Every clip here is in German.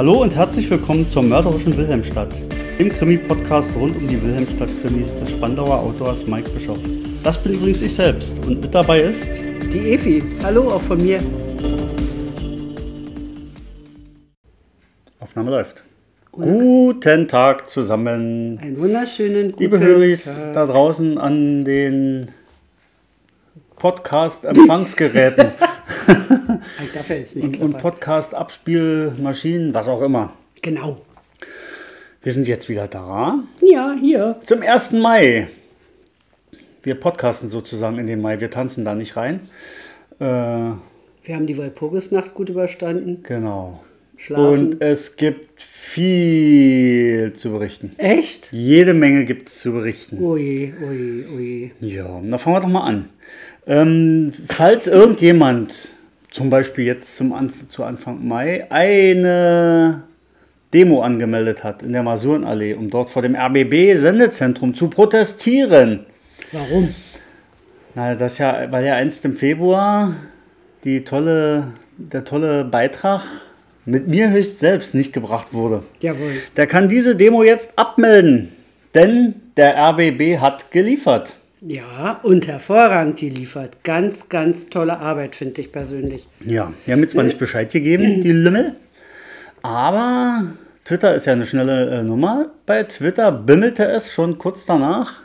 Hallo und herzlich willkommen zur mörderischen Wilhelmstadt, dem Krimi-Podcast rund um die Wilhelmstadt-Krimis des Spandauer Autors Mike Bischoff. Das bin übrigens ich selbst und mit dabei ist die Efi. Hallo auch von mir. Aufnahme läuft. Guten Tag zusammen. Einen wunderschönen guten Liebe Höris da draußen an den Podcast-Empfangsgeräten. und, und Podcast-Abspielmaschinen, was auch immer. Genau. Wir sind jetzt wieder da. Ja, hier. Zum 1. Mai. Wir podcasten sozusagen in den Mai. Wir tanzen da nicht rein. Äh, wir haben die Walpurgisnacht gut überstanden. Genau. Schlafen. Und es gibt viel zu berichten. Echt? Jede Menge gibt es zu berichten. Oje, oje, oje. Ja, dann fangen wir doch mal an. Ähm, falls irgendjemand, zum Beispiel jetzt zum Anf zu Anfang Mai, eine Demo angemeldet hat in der Masurenallee, um dort vor dem RBB-Sendezentrum zu protestieren. Warum? Na, das ja, weil ja einst im Februar die tolle, der tolle Beitrag mit mir höchst selbst nicht gebracht wurde. Jawohl. Der kann diese Demo jetzt abmelden, denn der RBB hat geliefert. Ja, und hervorragend geliefert. Ganz, ganz tolle Arbeit, finde ich persönlich. Ja, die haben mir zwar nicht Bescheid gegeben, die Lümmel, aber Twitter ist ja eine schnelle äh, Nummer. Bei Twitter bimmelte es schon kurz danach.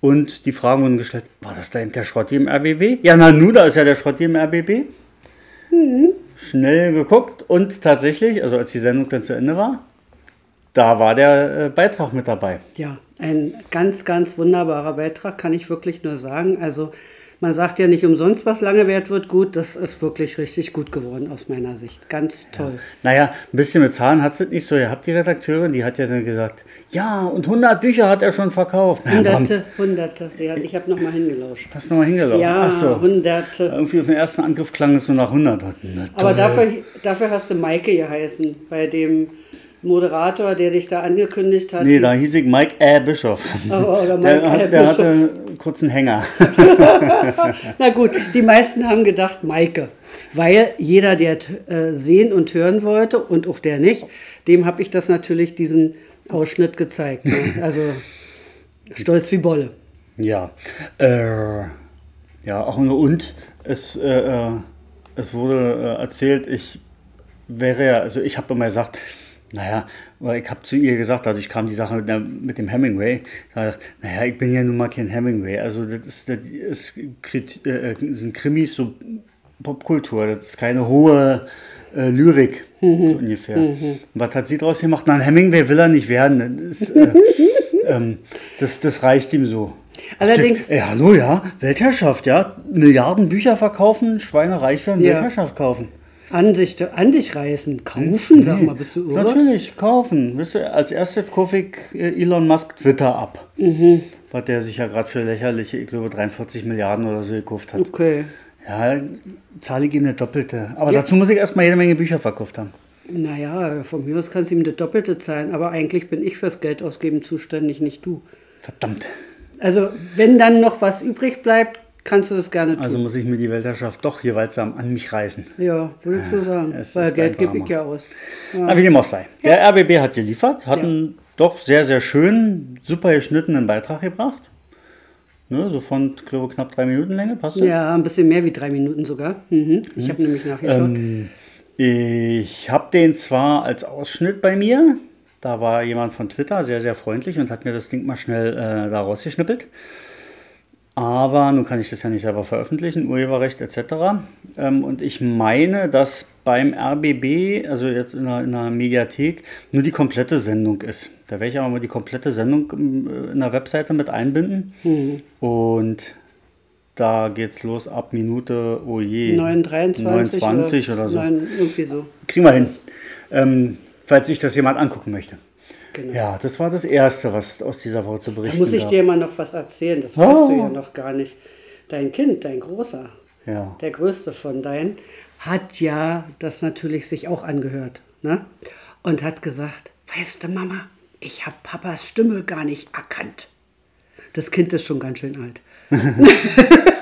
Und die Fragen wurden gestellt, war das da eben der Schrotti im RBB? Ja, na nu, da ist ja der Schrotti im RBB. Mhm. Schnell geguckt und tatsächlich, also als die Sendung dann zu Ende war, da war der äh, Beitrag mit dabei. Ja, ein ganz, ganz wunderbarer Beitrag, kann ich wirklich nur sagen. Also man sagt ja nicht umsonst, was lange wert wird, gut. Das ist wirklich richtig gut geworden aus meiner Sicht. Ganz toll. Ja. Naja, ein bisschen mit Zahlen hat es nicht so. Ihr habt die Redakteurin, die hat ja dann gesagt, ja, und 100 Bücher hat er schon verkauft. Na, hunderte, warum? hunderte. Hat, ich habe nochmal hingelauscht. Hast du nochmal hingelauscht? Ja, Ach so. hunderte. Irgendwie auf den ersten Angriff klang es nur nach 100. Aber dafür, dafür hast du Maike geheißen, bei dem Moderator, der dich da angekündigt hat? Nee, da hieß ich Mike A. Bischof. Oh, oder Mike der, A. der hatte einen kurzen Hänger. Na gut, die meisten haben gedacht Maike. Weil jeder, der äh, sehen und hören wollte und auch der nicht, dem habe ich das natürlich diesen Ausschnitt gezeigt. Ne? Also stolz wie Bolle. Ja. Äh, ja, auch nur und es, äh, äh es wurde äh, erzählt, ich wäre ja, also ich habe immer gesagt, naja, ich habe zu ihr gesagt, dadurch kam die Sache mit, mit dem Hemingway. Gesagt, naja, ich bin ja nun mal kein Hemingway. Also das ist, das ist, äh, sind Krimis so Popkultur. Das ist keine hohe äh, Lyrik, mhm. so ungefähr. Mhm. was hat sie daraus gemacht? Nein, Hemingway will er nicht werden. Das, ist, äh, ähm, das, das reicht ihm so. Allerdings. Ey, hallo, ja, Weltherrschaft, ja. Milliarden Bücher verkaufen, Schweine reich werden, ja. Weltherrschaft kaufen. An dich, an dich reißen. Kaufen, nee, sag mal, bist du irre? Natürlich, kaufen. Als erstes kaufe ich äh, Elon Musk Twitter ab. Mhm. Was der sich ja gerade für lächerliche, ich glaube, 43 Milliarden oder so gekauft hat. Okay. Ja, zahle ich ihm eine doppelte. Aber ja. dazu muss ich erstmal jede Menge Bücher verkauft haben. Naja, von mir aus kannst du ihm eine doppelte zahlen, aber eigentlich bin ich fürs Geld ausgeben zuständig, nicht du. Verdammt. Also, wenn dann noch was übrig bleibt, kannst du das gerne tun. Also muss ich mir die Weltherrschaft doch gewaltsam an mich reißen. Ja, würde ich so sagen. Es Weil Geld gebe ich ja aus. Ja. Aber wie dem auch sei. Der ja. RBB hat geliefert, hat ja. einen doch sehr, sehr schönen, super geschnittenen Beitrag gebracht. Ne, so von, glaube knapp drei Minuten Länge, passt das? Ja, ein bisschen mehr wie drei Minuten sogar. Mhm. Ich mhm. habe nämlich nachgeschaut. Ähm, ich habe den zwar als Ausschnitt bei mir, da war jemand von Twitter sehr, sehr freundlich und hat mir das Ding mal schnell äh, da rausgeschnippelt. Aber nun kann ich das ja nicht selber veröffentlichen, Urheberrecht etc. Ähm, und ich meine, dass beim RBB, also jetzt in der, in der Mediathek, nur die komplette Sendung ist. Da werde ich aber mal die komplette Sendung äh, in der Webseite mit einbinden. Mhm. Und da geht's los ab Minute, oh je, 9, 29 oder, oder so. 9, irgendwie so. Kriegen wir hin. Ähm, falls sich das jemand angucken möchte. Genau. Ja, das war das Erste, was aus dieser Woche zu berichten Da muss ich gab. dir mal noch was erzählen, das oh. weißt du ja noch gar nicht. Dein Kind, dein Großer, ja. der größte von deinen, hat ja das natürlich sich auch angehört. Ne? Und hat gesagt, weißt du Mama, ich habe Papas Stimme gar nicht erkannt. Das Kind ist schon ganz schön alt.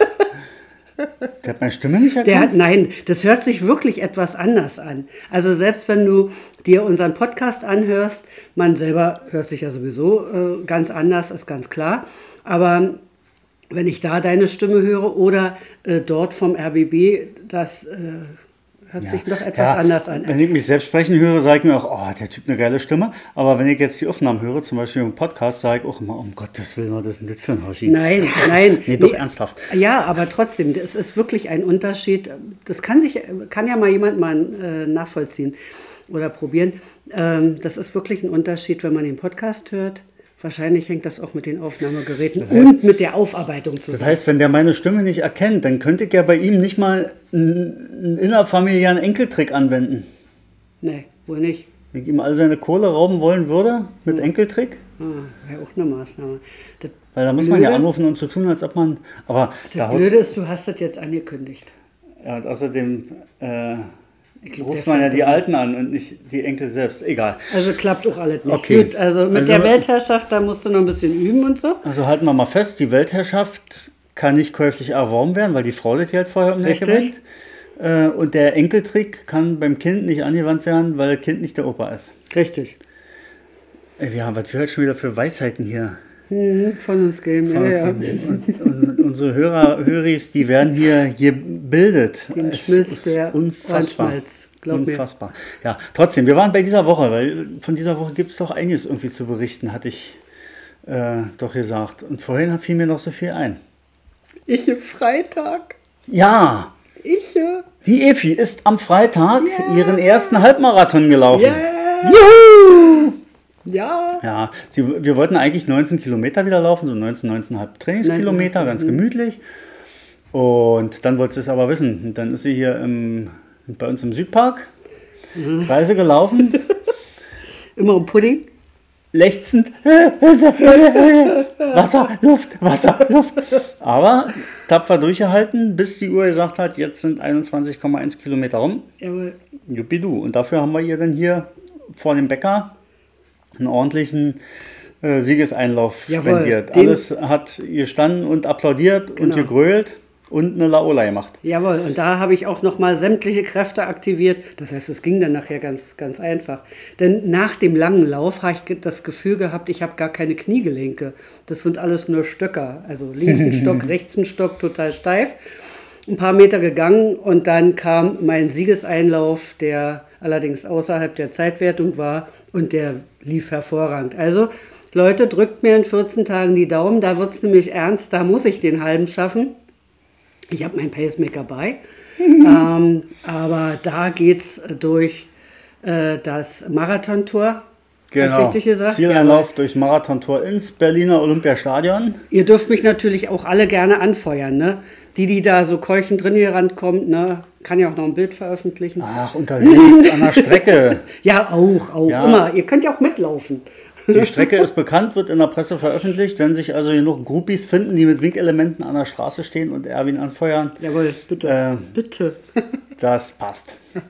Der hat meine Stimme nicht erkannt? Der hat, nein, das hört sich wirklich etwas anders an. Also selbst wenn du dir unseren Podcast anhörst, man selber hört sich ja sowieso äh, ganz anders, ist ganz klar. Aber wenn ich da deine Stimme höre oder äh, dort vom RBB, das äh, hört Ja. sich noch etwas Ja, anders an. Wenn ich mich selbst sprechen höre, sage ich mir auch, oh, der Typ eine geile Stimme. Aber wenn ich jetzt die Aufnahmen höre, zum Beispiel im Podcast, sage ich auch immer, um Gottes Willen, was ist denn das für ein Hoshi? Nein, nein. Nee, doch ernsthaft. Ja, aber trotzdem, es ist wirklich ein Unterschied. Das kann sich, kann ja mal jemand mal äh, nachvollziehen oder probieren. Ähm, das ist wirklich ein Unterschied, wenn man den Podcast hört. Wahrscheinlich hängt das auch mit den Aufnahmegeräten und mit der Aufarbeitung Das zusammen. heißt, wenn der meine Stimme nicht erkennt, dann könnte ich ja bei ihm nicht mal einen, innerfamiliären Enkeltrick anwenden. Nee, wohl nicht. Wenn ich ihm all seine Kohle rauben wollen würde mit Enkeltrick, Ah, Wäre auch eine Maßnahme. Das weil da muss man ja Blöde- anrufen und so tun, als ob man. Aber da Das haut's- Blöde ist, du hast das jetzt angekündigt. Ja, und außerdem äh, glaub, ruft man ja die. Alten an und nicht die Enkel selbst. Egal. Also klappt auch alles nicht. Okay. Gut, also mit Also- der Weltherrschaft, da musst du noch ein bisschen üben und so. Also halten wir mal fest, die Weltherrschaft kann nicht käuflich erworben werden, weil die Frau das Geld vorher um die Ecke bringt. Äh, und der Enkeltrick kann beim Kind nicht angewandt werden, weil das Kind nicht der Opa ist. Richtig. Ey, wir haben, was wir heute schon wieder für Weisheiten hier. Mhm, von uns geben. Ja, ja. Und, und unsere Hörer, Höris, die werden hier gebildet. Den Es schmilzt ist der unfassbar. Ohrenschmalz, glaub mir. unfassbar. Ja, trotzdem, wir waren bei dieser Woche, weil von dieser Woche gibt es doch einiges irgendwie zu berichten, hatte ich äh, doch gesagt. Und vorhin fiel mir noch so viel ein. Ich im Freitag. Ja, Ich. äh, die Efi ist am Freitag Ja. ihren ersten Halbmarathon gelaufen. Ja. Juhu! Ja. Ja, sie, wir wollten eigentlich 19 Kilometer wieder laufen, so 19, 19,5 Trainingskilometer, 19,5, ganz mhm. gemütlich. Und dann wollte sie es aber wissen. Und dann ist sie hier im, bei uns im Südpark Mhm. Kreise gelaufen, Immer um Pudding. lechzend. Wasser, Luft, Wasser, Luft. Aber tapfer durchgehalten, bis die Uhr gesagt hat, jetzt sind 21,1 Kilometer rum. Jawohl. Juppidoo. Und dafür haben wir ihr dann hier vor dem Bäcker einen ordentlichen äh, Siegeseinlauf Jawohl, spendiert. Alles hat gestanden und applaudiert und Genau. gegrölt und eine Laola gemacht. Jawohl, und da habe ich auch nochmal sämtliche Kräfte aktiviert. Das heißt, es ging dann nachher ganz, ganz einfach. Denn nach dem langen Lauf habe ich das Gefühl gehabt, ich habe gar keine Kniegelenke. Das sind alles nur Stöcker. Also links ein Stock, rechts ein Stock, total steif. Ein paar Meter gegangen und dann kam mein Siegeseinlauf, der allerdings außerhalb der Zeitwertung war und der lief hervorragend. Also, Leute, drückt mir in 14 Tagen die Daumen, da wird es nämlich ernst, da muss ich den halben schaffen. Ich habe meinen Pacemaker bei, ähm, aber da geht es durch äh, das Marathontor. Richtig gesagt? Zieleinlauf durchs Marathontor ins Berliner Olympiastadion. Ihr dürft mich natürlich auch alle gerne anfeuern, ne? Die, die da so keuchend drin hier rankommt, ne? Kann ja auch noch ein Bild veröffentlichen. Ach, unterwegs an der Strecke. Ja, auch, auch, Ja. immer. Ihr könnt ja auch mitlaufen. Die Strecke ist bekannt, wird in der Presse veröffentlicht. Wenn sich also genug Groupies finden, die mit Winkelementen an der Straße stehen und Erwin anfeuern, Jawohl, bitte. Äh, bitte. Das passt.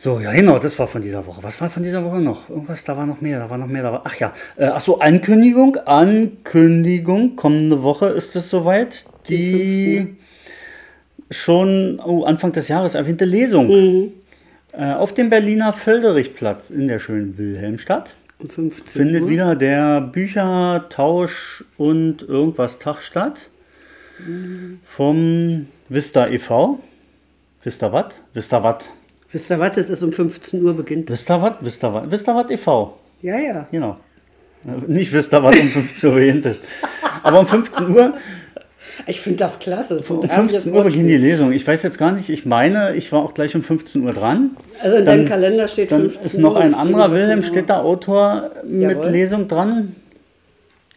So, ja genau, das war von dieser Woche. Was war von dieser Woche noch? Irgendwas, da war noch mehr, da war noch mehr, da war. Ach ja, äh, ach so, Ankündigung, Ankündigung, kommende Woche ist es soweit. Die schon oh, Anfang des Jahres erwähnte Lesung. Äh, auf dem Berliner Völderichplatz in der schönen Wilhelmstadt Um 15 findet Uhr. wieder der Büchertausch und irgendwas Tag statt. Vom Vista e.V. Vista wat? Vista wat? Wisst ihr was, das ist um 15 Uhr beginnt. Vista wat? Vista wat? Vista wat e.V. Ja, ja. Genau. Nicht Vista wat um 15 Uhr beginnt. Aber um 15 Uhr, Ich finde das klasse. Ein um herrliches 15 Uhr beginnt die. Lesung. Ich weiß jetzt gar nicht, ich meine, ich war auch gleich um 15 Uhr dran. Also in deinem Kalender steht Dann 15 ist noch Uhr. ein anderer davon Wilhelmstädter Autor mit Jawohl. Lesung dran.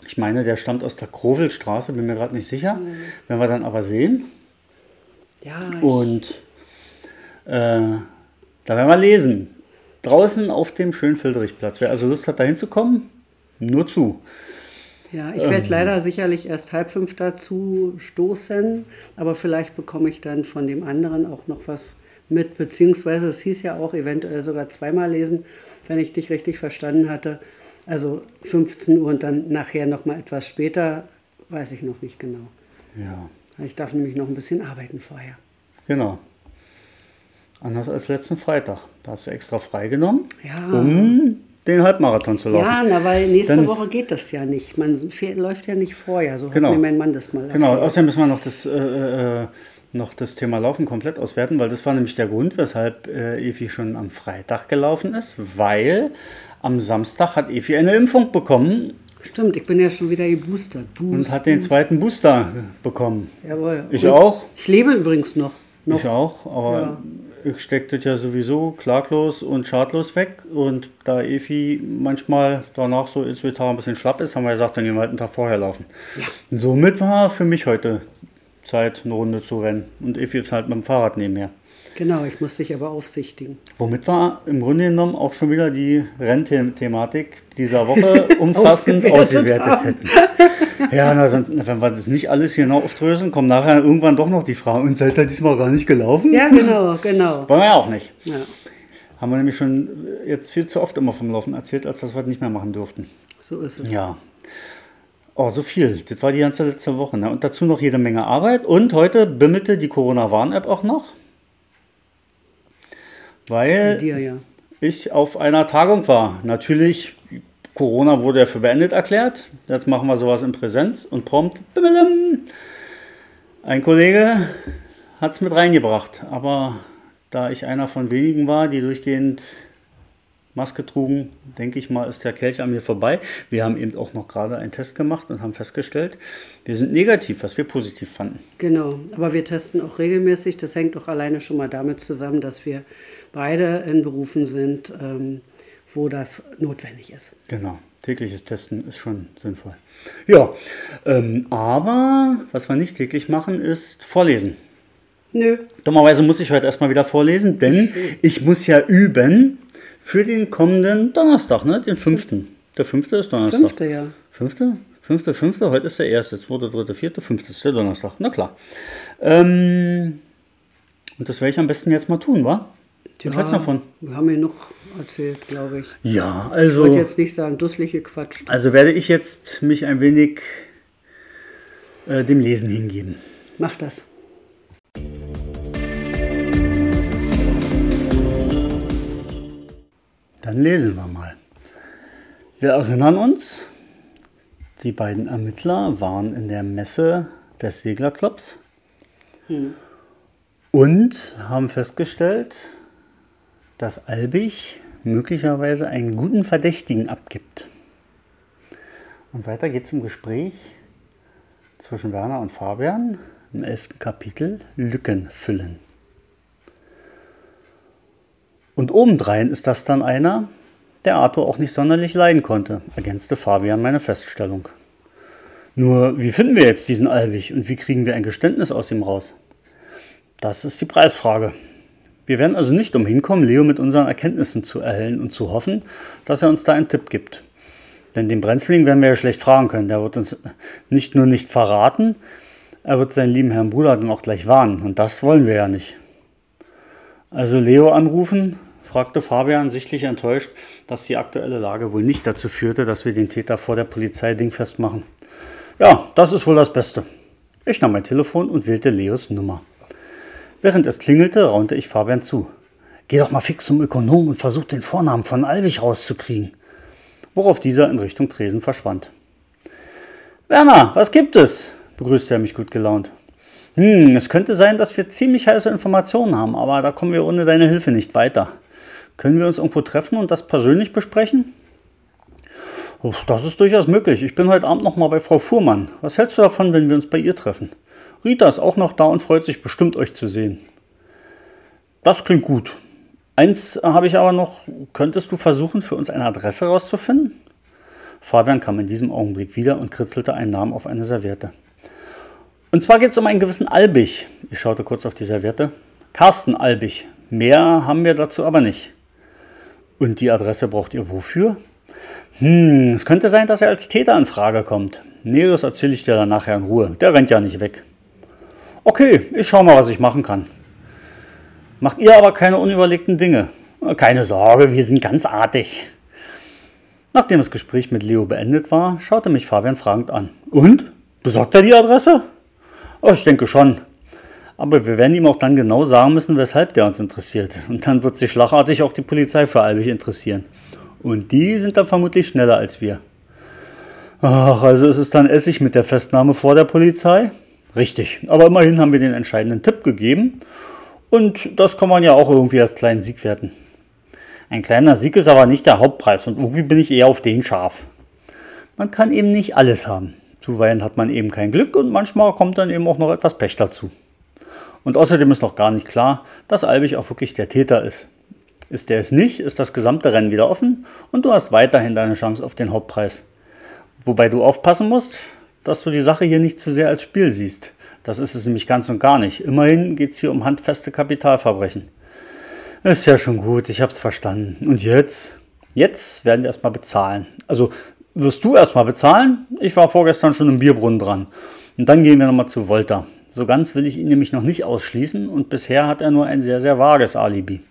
Ich meine, der stammt aus der Krovelstraße, bin mir gerade nicht sicher. Mhm. Werden wir dann aber sehen. Ja, Und äh, da werden wir lesen. Draußen auf dem schönen Filderich-Platz. Wer also Lust hat, da hinzukommen, nur zu. Ja, ich Ähm. werde leider sicherlich erst halb fünf dazu stoßen, aber vielleicht bekomme ich dann von dem anderen auch noch was mit, beziehungsweise es hieß ja auch eventuell sogar zweimal lesen, wenn ich dich richtig verstanden hatte. Also 15 Uhr und dann nachher noch mal etwas später, weiß ich noch nicht genau. Ja. Ich darf nämlich noch ein bisschen arbeiten vorher. Genau. Anders als letzten Freitag. Da hast du extra freigenommen, Ja. um den Halbmarathon zu laufen. Ja, na, weil nächste Dann- Woche geht das ja nicht. Man läuft ja nicht vorher. So Genau. hat mir mein Mann das mal Genau, erklärt. außerdem müssen wir noch das, äh, äh, noch das Thema Laufen komplett auswerten, weil das war nämlich der Grund, weshalb äh, Evi schon am Freitag gelaufen ist, weil am Samstag hat Evi eine Impfung bekommen Stimmt, ich bin ja schon wieder geboostert. Boost, und hat den zweiten Booster bekommen. Jawohl. Ich Und auch. Ich lebe übrigens noch. noch. Ich auch, aber ich stecke das ja sowieso klaglos und schadlos weg. Und da Evi manchmal danach so ins Vitar ein bisschen schlapp ist, haben wir gesagt, dann gehen wir halt einen Tag vorher laufen. Somit war für mich heute Zeit, eine Runde zu rennen. Und Evi ist halt mit dem Fahrrad neben mir. Genau, ich musste dich aber aufsichtigen. Womit wir im Grunde genommen auch schon wieder die Rennthematik dieser Woche umfassend Ausgewertet hätten. Ja, na, wenn wir das nicht alles genau aufdröseln, kommt nachher irgendwann doch noch die Frage, und seid ihr diesmal gar nicht gelaufen? Ja, genau, genau. Wollen wir ja auch nicht. Ja, Haben wir nämlich schon jetzt viel zu oft immer vom Laufen erzählt, als dass wir das nicht mehr machen durften. so ist es. Ja. Oh, so viel. Das war die ganze letzte Woche. Ne? Und dazu noch jede Menge Arbeit. Und heute bimmelte die Corona-Warn-App auch noch. Weil dir ja. ich auf einer Tagung war. Natürlich, Corona wurde ja für beendet erklärt. Jetzt machen wir sowas in Präsenz und prompt. Ein Kollege hat es mit reingebracht. Aber da ich einer von wenigen war, die durchgehend Maske trugen, denke ich mal, ist der Kelch an mir vorbei. Wir haben eben auch noch gerade einen Test gemacht und haben festgestellt, wir sind negativ, was wir positiv fanden. Genau, aber wir testen auch regelmäßig. Das hängt doch alleine schon mal damit zusammen, dass wir beide in Berufen sind, ähm, wo das notwendig ist. Genau, tägliches Testen ist schon sinnvoll. Ja, ähm, aber was wir nicht täglich machen, ist vorlesen. Nö, Dummerweise muss ich heute erstmal wieder vorlesen, denn ich muss ja üben für den kommenden Donnerstag, ne? Den fünften. Der fünfte ist Donnerstag. fünfte ja. Fünfte? Fünfte, fünfte, heute ist der erste, zweite, dritte, vierte, fünfte ist der Donnerstag. Na klar. Ähm, und das werde ich am besten jetzt mal tun, wa? Was du davon? Wir haben ja noch erzählt, glaube ich. Ja, Ich also, wollte jetzt nicht sagen, dusselig gequatscht. also werde ich jetzt mich ein wenig äh, dem Lesen hingeben. Mach das. Dann lesen wir mal. Wir erinnern uns, die beiden Ermittler waren in der Messe des Seglerclubs und haben festgestellt, dass Albig möglicherweise einen guten Verdächtigen abgibt. Und weiter geht es im Gespräch zwischen Werner und Fabian im elften Kapitel Lücken füllen. Und obendrein ist das dann einer, der Arthur auch nicht sonderlich leiden konnte, ergänzte Fabian meine Feststellung. Nur, wie finden wir jetzt diesen Albig und wie kriegen wir ein Geständnis aus ihm raus? Das ist die Preisfrage. Wir werden also nicht umhin kommen, Leo mit unseren Erkenntnissen zu erhellen und zu hoffen, dass er uns da einen Tipp gibt. Denn den Brenzling werden wir ja schlecht fragen können. Der wird uns nicht nur nicht verraten, er wird seinen lieben Herrn Bruder dann auch gleich warnen. Und das wollen wir ja nicht. Also Leo anrufen, fragte Fabian sichtlich enttäuscht, dass die aktuelle Lage wohl nicht dazu führte, dass wir den Täter vor der Polizei dingfest machen. Ja, das ist wohl das Beste. Ich nahm mein Telefon und wählte Leos Nummer. Während es klingelte, raunte ich Fabian zu. Geh doch mal fix zum Ökonom und versuch den Vornamen von Albig rauszukriegen. Worauf dieser in Richtung Tresen verschwand. Werner, was gibt es? begrüßte er mich gut gelaunt. Hm, es könnte sein, dass wir ziemlich heiße Informationen haben, aber da kommen wir ohne deine Hilfe nicht weiter. Können wir uns irgendwo treffen und das persönlich besprechen? Das ist durchaus möglich. Ich bin heute Abend noch mal bei Frau Fuhrmann. Was hältst du davon, wenn wir uns bei ihr treffen? Rita ist auch noch da und freut sich bestimmt, euch zu sehen. Das klingt gut. Eins habe ich aber noch. Könntest du versuchen, für uns eine Adresse rauszufinden? Fabian kam in diesem Augenblick wieder und kritzelte einen Namen auf eine Serviette. Und zwar geht es um einen gewissen Albig. Ich schaute kurz auf die Serviette. Carsten Albig. Mehr haben wir dazu aber nicht. Und die Adresse braucht ihr wofür? Hm, es könnte sein, dass er als Täter in Frage kommt. Näheres erzähle ich dir dann nachher in Ruhe. Der rennt ja nicht weg. Okay, ich schau mal, was ich machen kann. Macht ihr aber keine unüberlegten Dinge. Keine Sorge, wir sind ganz artig. Nachdem das Gespräch mit Leo beendet war, schaute mich Fabian fragend an. Und? Besorgt er die Adresse? Oh, ich denke schon. Aber wir werden ihm auch dann genau sagen müssen, weshalb der uns interessiert. Und dann wird sich schlagartig auch die Polizei für Albig interessieren. Und die sind dann vermutlich schneller als wir. Ach, also ist es dann Essig mit der Festnahme vor der Polizei? Richtig, aber immerhin haben wir den entscheidenden Tipp gegeben. Und das kann man ja auch irgendwie als kleinen Sieg werten. Ein kleiner Sieg ist aber nicht der Hauptpreis und irgendwie bin ich eher auf den scharf. Man kann eben nicht alles haben. Zuweilen hat man eben kein Glück und manchmal kommt dann eben auch noch etwas Pech dazu. Und außerdem ist noch gar nicht klar, dass Albig auch wirklich der Täter ist. Ist er es nicht, ist das gesamte Rennen wieder offen und du hast weiterhin deine Chance auf den Hauptpreis. Wobei du aufpassen musst, dass du die Sache hier nicht zu sehr als Spiel siehst. Das ist es nämlich ganz und gar nicht. Immerhin geht es hier um handfeste Kapitalverbrechen. Ist ja schon gut, ich hab's verstanden. Und jetzt? Jetzt werden wir erstmal bezahlen. Also wirst du erstmal bezahlen? Ich war vorgestern schon im Bierbrunnen dran. Und dann gehen wir nochmal zu Volta. So ganz will ich ihn nämlich noch nicht ausschließen und bisher hat er nur ein sehr, sehr vages Alibi.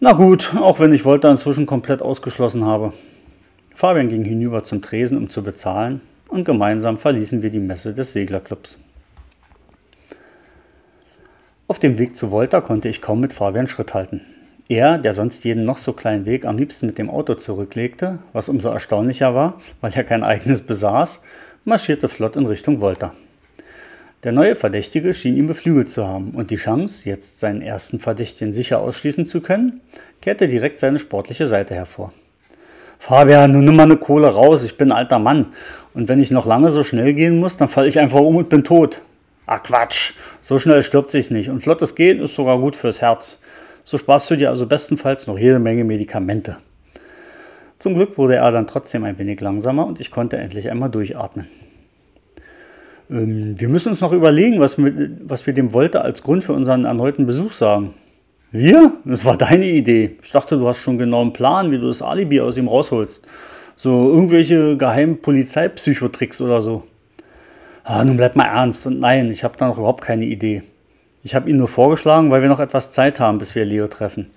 Na gut, auch wenn ich Volta inzwischen komplett ausgeschlossen habe. Fabian ging hinüber zum Tresen, um zu bezahlen, und gemeinsam verließen wir die Messe des Seglerclubs. Auf dem Weg zu Volta konnte ich kaum mit Fabian Schritt halten. Er, der sonst jeden noch so kleinen Weg am liebsten mit dem Auto zurücklegte, was umso erstaunlicher war, weil er kein eigenes besaß, marschierte flott in Richtung Volta. Der neue Verdächtige schien ihn beflügelt zu haben und die Chance, jetzt seinen ersten Verdächtigen sicher ausschließen zu können, kehrte direkt seine sportliche Seite hervor. Fabian, nun nimm mal eine Kohle raus, ich bin alter Mann. Und wenn ich noch lange so schnell gehen muss, dann falle ich einfach um und bin tot. Ach Quatsch, so schnell stirbt sich's nicht. Und flottes Gehen ist sogar gut fürs Herz. So sparst du dir also bestenfalls noch jede Menge Medikamente. Zum Glück wurde er dann trotzdem ein wenig langsamer und ich konnte endlich einmal durchatmen. Ähm, wir müssen uns noch überlegen, was, was wir dem Wolter als Grund für unseren erneuten Besuch sagen. Wir? Das war deine Idee. Ich dachte, du hast schon genau einen Plan, wie du das Alibi aus ihm rausholst. So irgendwelche geheimen Polizeipsychotricks oder so. Ah, nun bleib mal ernst. Und nein, ich habe da noch überhaupt keine Idee. Ich habe ihn nur vorgeschlagen, weil wir noch etwas Zeit haben, bis wir Leo treffen.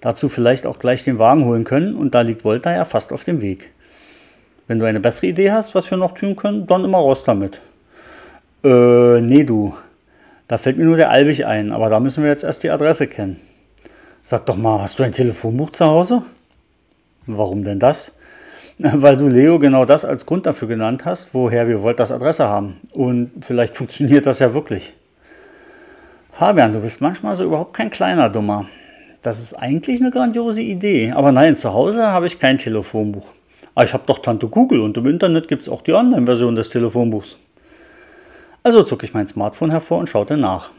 Dazu vielleicht auch gleich den Wagen holen können und da liegt Volta ja fast auf dem Weg. Wenn du eine bessere Idee hast, was wir noch tun können, dann immer raus damit. Äh, nee, du. Da fällt mir nur der Albig ein, aber da müssen wir jetzt erst die Adresse kennen. Sag doch mal, hast du ein Telefonbuch zu Hause? Warum denn das? Weil du Leo genau das als Grund dafür genannt hast, woher wir Volt das Adresse haben. Und vielleicht funktioniert das ja wirklich. Fabian, du bist manchmal so überhaupt kein kleiner Dummer. Das ist eigentlich eine grandiose Idee. Aber nein, zu Hause habe ich kein Telefonbuch. Aber ich habe doch Tante Google und im Internet gibt es auch die Online-Version des Telefonbuchs. Also zog ich mein Smartphone hervor und schaute nach.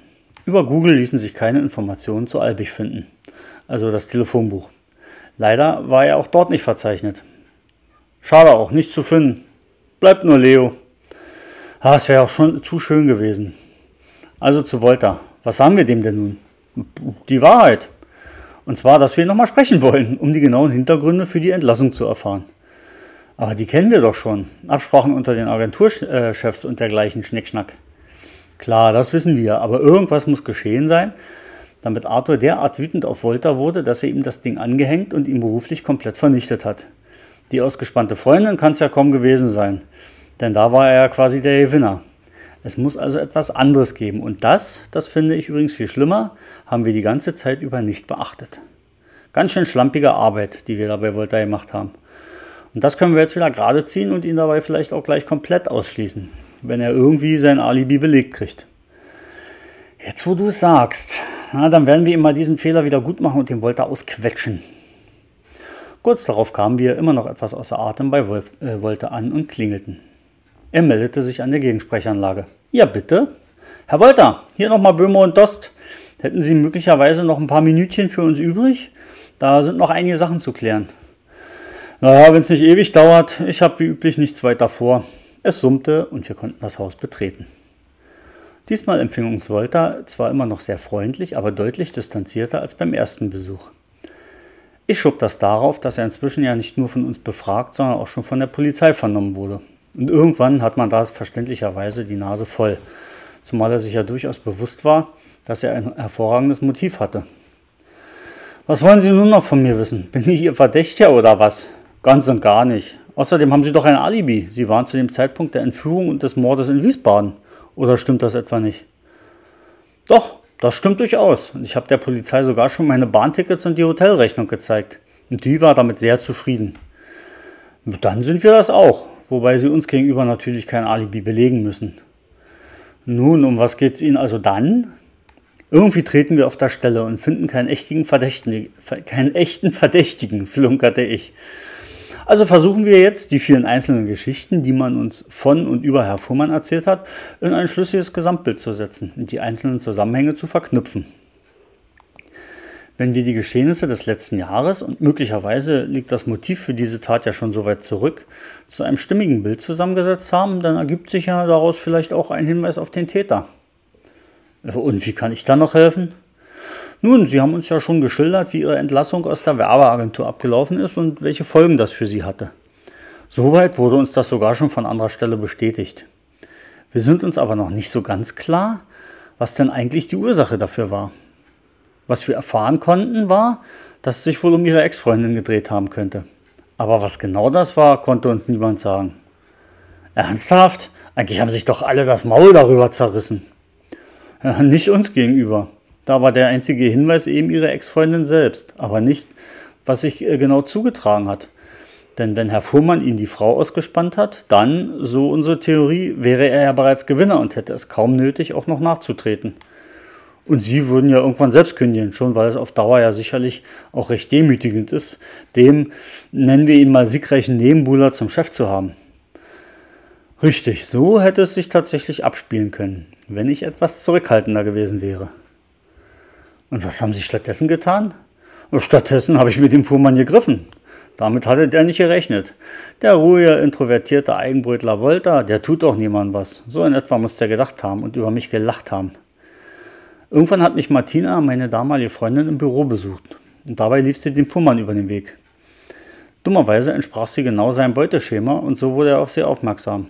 Über Google ließen sich keine Informationen zu Albig finden, also das Telefonbuch. Leider war er auch dort nicht verzeichnet. Schade auch, nicht zu finden. Bleibt nur Leo. Ah, es wäre auch schon zu schön gewesen. Also zu Volta. Was sagen wir dem denn nun? Die Wahrheit. Und zwar, dass wir nochmal sprechen wollen, um die genauen Hintergründe für die Entlassung zu erfahren. Aber die kennen wir doch schon. Absprachen unter den Agenturchefs und dergleichen Schnickschnack. Klar, das wissen wir, aber irgendwas muss geschehen sein, damit Arthur derart wütend auf Volta wurde, dass er ihm das Ding angehängt und ihn beruflich komplett vernichtet hat. Die ausgespannte Freundin kann es ja kaum gewesen sein, denn da war er ja quasi der Gewinner. Es muss also etwas anderes geben und das, das finde ich übrigens viel schlimmer, haben wir die ganze Zeit über nicht beachtet. Ganz schön schlampige Arbeit, die wir da bei Volta gemacht haben. Und das können wir jetzt wieder gerade ziehen und ihn dabei vielleicht auch gleich komplett ausschließen, wenn er irgendwie sein Alibi belegt kriegt. Jetzt, wo du es sagst, na, dann werden wir ihm mal diesen Fehler wieder gut machen und den Volta ausquetschen. Kurz darauf kamen wir immer noch etwas außer Atem bei Wolf, äh, Volta an und klingelten. Er meldete sich an der Gegensprechanlage. Ja, bitte. Herr Wolter, hier nochmal Böhmer und Dost. Hätten Sie möglicherweise noch ein paar Minütchen für uns übrig? Da sind noch einige Sachen zu klären. Naja, wenn es nicht ewig dauert, ich habe wie üblich nichts weiter vor. Es summte und wir konnten das Haus betreten. Diesmal empfing uns Volta zwar immer noch sehr freundlich, aber deutlich distanzierter als beim ersten Besuch. Ich schob das darauf, dass er inzwischen ja nicht nur von uns befragt, sondern auch schon von der Polizei vernommen wurde. Und irgendwann hat man da verständlicherweise die Nase voll, zumal er sich ja durchaus bewusst war, dass er ein hervorragendes Motiv hatte. Was wollen Sie nun noch von mir wissen? Bin ich Ihr Verdächtiger oder was? Ganz und gar nicht. Außerdem haben Sie doch ein Alibi. Sie waren zu dem Zeitpunkt der Entführung und des Mordes in Wiesbaden. Oder stimmt das etwa nicht? Doch, das stimmt durchaus. Und ich habe der Polizei sogar schon meine Bahntickets und die Hotelrechnung gezeigt. Und die war damit sehr zufrieden. Dann sind wir das auch, wobei sie uns gegenüber natürlich kein Alibi belegen müssen. Nun, um was geht es Ihnen also dann? Irgendwie treten wir auf der Stelle und finden keinen echten Verdächtigen, keinen echten Verdächtigen, flunkerte ich. Also versuchen wir jetzt, die vielen einzelnen Geschichten, die man uns von und über Herr Fuhrmann erzählt hat, in ein schlüssiges Gesamtbild zu setzen und die einzelnen Zusammenhänge zu verknüpfen. Wenn wir die Geschehnisse des letzten Jahres und möglicherweise liegt das Motiv für diese Tat ja schon so weit zurück, zu einem stimmigen Bild zusammengesetzt haben, dann ergibt sich ja daraus vielleicht auch ein Hinweis auf den Täter. Und wie kann ich dann noch helfen? Nun, Sie haben uns ja schon geschildert, wie Ihre Entlassung aus der Werbeagentur abgelaufen ist und welche Folgen das für Sie hatte. Soweit wurde uns das sogar schon von anderer Stelle bestätigt. Wir sind uns aber noch nicht so ganz klar, was denn eigentlich die Ursache dafür war. Was wir erfahren konnten, war, dass es sich wohl um ihre Ex-Freundin gedreht haben könnte. Aber was genau das war, konnte uns niemand sagen. Ernsthaft? Eigentlich haben sich doch alle das Maul darüber zerrissen. Ja, nicht uns gegenüber. Da war der einzige Hinweis eben ihre Ex-Freundin selbst, aber nicht, was sich äh, genau zugetragen hat. Denn wenn Herr Fuhrmann ihn die Frau ausgespannt hat, dann, so unsere Theorie, wäre er ja bereits Gewinner und hätte es kaum nötig, auch noch nachzutreten. Und sie würden ja irgendwann selbst kündigen, schon weil es auf Dauer ja sicherlich auch recht demütigend ist, dem, nennen wir ihn mal siegreichen Nebenbuhler zum Chef zu haben. Richtig, so hätte es sich tatsächlich abspielen können, wenn ich etwas zurückhaltender gewesen wäre. Und was haben Sie stattdessen getan? Stattdessen habe ich mit dem Fuhrmann gegriffen. Damit hatte der nicht gerechnet. Der ruhige, introvertierte Eigenbrötler Volta, der tut doch niemandem was. So in etwa muss der gedacht haben und über mich gelacht haben. Irgendwann hat mich Martina, meine damalige Freundin, im Büro besucht. Und dabei lief sie dem Fuhrmann über den Weg. Dummerweise entsprach sie genau seinem Beuteschema und so wurde er auf sie aufmerksam.